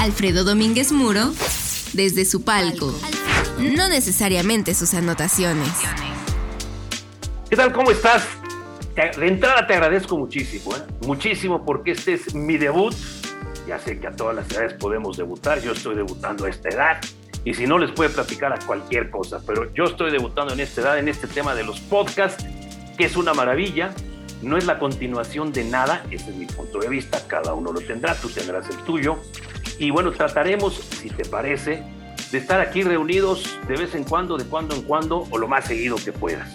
Alfredo Domínguez Muro desde su palco, no necesariamente sus anotaciones. ¿Qué tal? ¿Cómo estás? De entrada te agradezco muchísimo, ¿eh? muchísimo porque este es mi debut. Ya sé que a todas las edades podemos debutar, yo estoy debutando a esta edad y si no les puede platicar a cualquier cosa, pero yo estoy debutando en esta edad, en este tema de los podcasts, que es una maravilla, no es la continuación de nada, ese es mi punto de vista, cada uno lo tendrá, tú tendrás el tuyo, y bueno, trataremos, si te parece, de estar aquí reunidos de vez en cuando, de cuando en cuando, o lo más seguido que puedas.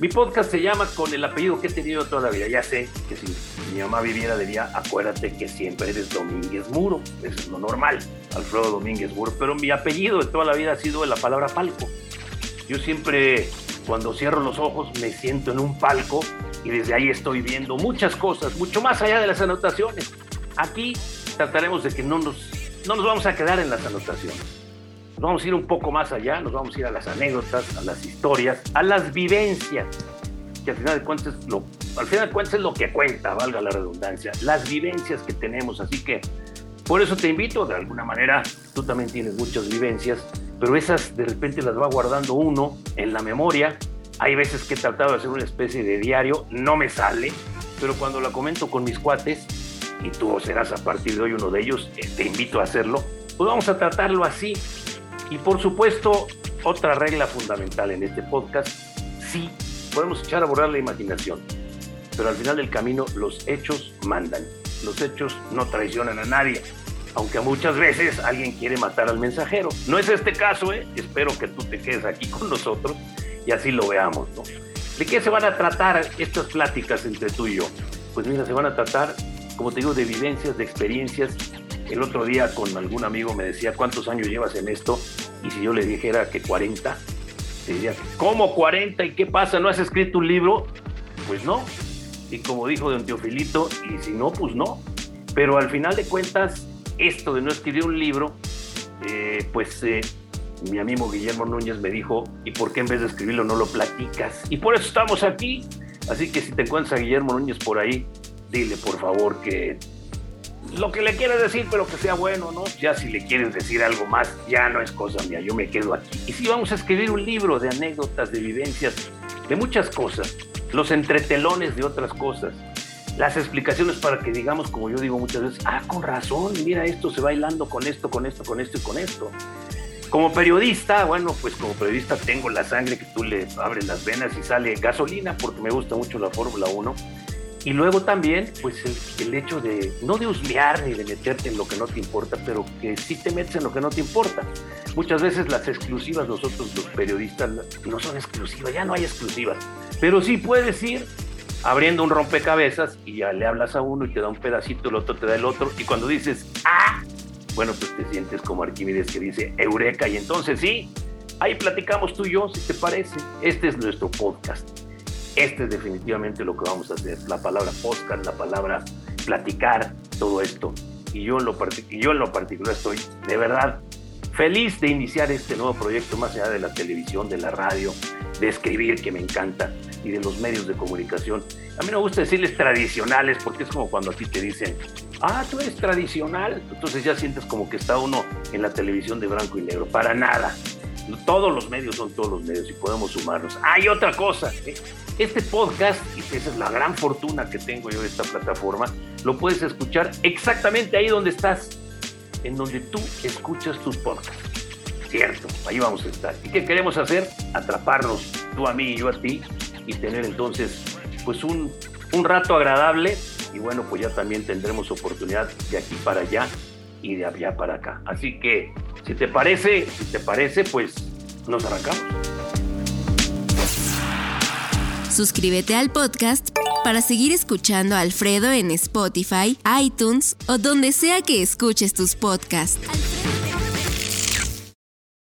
Mi podcast se llama con el apellido que he tenido toda la vida. Ya sé que si mi mamá viviera diría, acuérdate que siempre eres Domínguez Muro. Eso es lo normal, Alfredo Domínguez Muro. Pero mi apellido de toda la vida ha sido la palabra palco. Yo siempre, cuando cierro los ojos, me siento en un palco y desde ahí estoy viendo muchas cosas, mucho más allá de las anotaciones. Aquí trataremos de que no nos, no nos vamos a quedar en las anotaciones. Nos vamos a ir un poco más allá, nos vamos a ir a las anécdotas, a las historias, a las vivencias, que al final de cuentas es lo, al final de cuentas es lo que cuenta, valga la redundancia, las vivencias que tenemos. Así que por eso te invito, de alguna manera, tú también tienes muchas vivencias, pero esas de repente las va guardando uno en la memoria. Hay veces que he tratado de hacer una especie de diario, no me sale, pero cuando la comento con mis cuates, y tú serás a partir de hoy uno de ellos, eh, te invito a hacerlo, pues vamos a tratarlo así. Y por supuesto, otra regla fundamental en este podcast, sí, podemos echar a borrar la imaginación, pero al final del camino los hechos mandan. Los hechos no traicionan a nadie, aunque muchas veces alguien quiere matar al mensajero. No es este caso, ¿eh? espero que tú te quedes aquí con nosotros y así lo veamos. ¿no? ¿De qué se van a tratar estas pláticas entre tú y yo? Pues mira, se van a tratar como te digo, de vivencias, de experiencias. El otro día con algún amigo me decía, ¿cuántos años llevas en esto? Y si yo le dijera que 40, te diría, ¿cómo 40? ¿Y qué pasa? ¿No has escrito un libro? Pues no. Y como dijo don Teofilito, y si no, pues no. Pero al final de cuentas, esto de no escribir un libro, eh, pues eh, mi amigo Guillermo Núñez me dijo, ¿y por qué en vez de escribirlo no lo platicas? Y por eso estamos aquí. Así que si te encuentras a Guillermo Núñez por ahí, dile por favor que lo que le quieres decir, pero que sea bueno, ¿no? Ya si le quieres decir algo más, ya no es cosa mía, yo me quedo aquí. Y si vamos a escribir un libro de anécdotas, de vivencias, de muchas cosas, los entretelones de otras cosas, las explicaciones para que digamos, como yo digo muchas veces, ah, con razón, mira esto, se va hilando con esto, con esto, con esto y con esto. Como periodista, bueno, pues como periodista tengo la sangre que tú le abres las venas y sale gasolina porque me gusta mucho la Fórmula 1 y luego también, pues el, hecho de, no de husmear ni de meterte en lo que no te importa, pero que sí te metes en lo que no te importa. Muchas veces las exclusivas, nosotros los periodistas, no son exclusivas, ya no hay exclusivas. Pero sí puedes ir abriendo un rompecabezas y ya le hablas a uno y te da un pedacito, el otro te da el otro. Y cuando dices, ah, bueno, pues te sientes como Arquímedes que dice, eureka. Y entonces sí, ahí platicamos tú y yo, si te parece. Este es nuestro podcast este es definitivamente lo que vamos a hacer. La palabra podcast, la palabra platicar, todo esto. Y yo en lo, particular estoy de verdad feliz de iniciar este nuevo proyecto más allá de la televisión, de la radio, de escribir, que me encanta, y de los medios de comunicación. A mí me gusta decirles tradicionales porque es como cuando a ti te dicen, ah, tú eres tradicional. Entonces ya sientes como que está uno en la televisión de blanco y negro. Para nada. Todos los medios son todos los medios y podemos sumarnos. Hay otra cosa. ¿eh? Este podcast, y esa es la gran fortuna que tengo yo de esta plataforma, lo puedes escuchar exactamente ahí donde estás, en donde tú escuchas tus podcasts. Cierto, ahí vamos a estar. ¿Y qué queremos hacer? Atraparnos, tú a mí y yo a ti, y tener entonces pues un, un rato agradable y bueno, pues ya también tendremos oportunidad de aquí para allá y de allá para acá. Así que, si te parece, si te parece, pues nos arrancamos. Suscríbete al podcast para seguir escuchando a Alfredo en Spotify, iTunes o donde sea que escuches tus podcasts.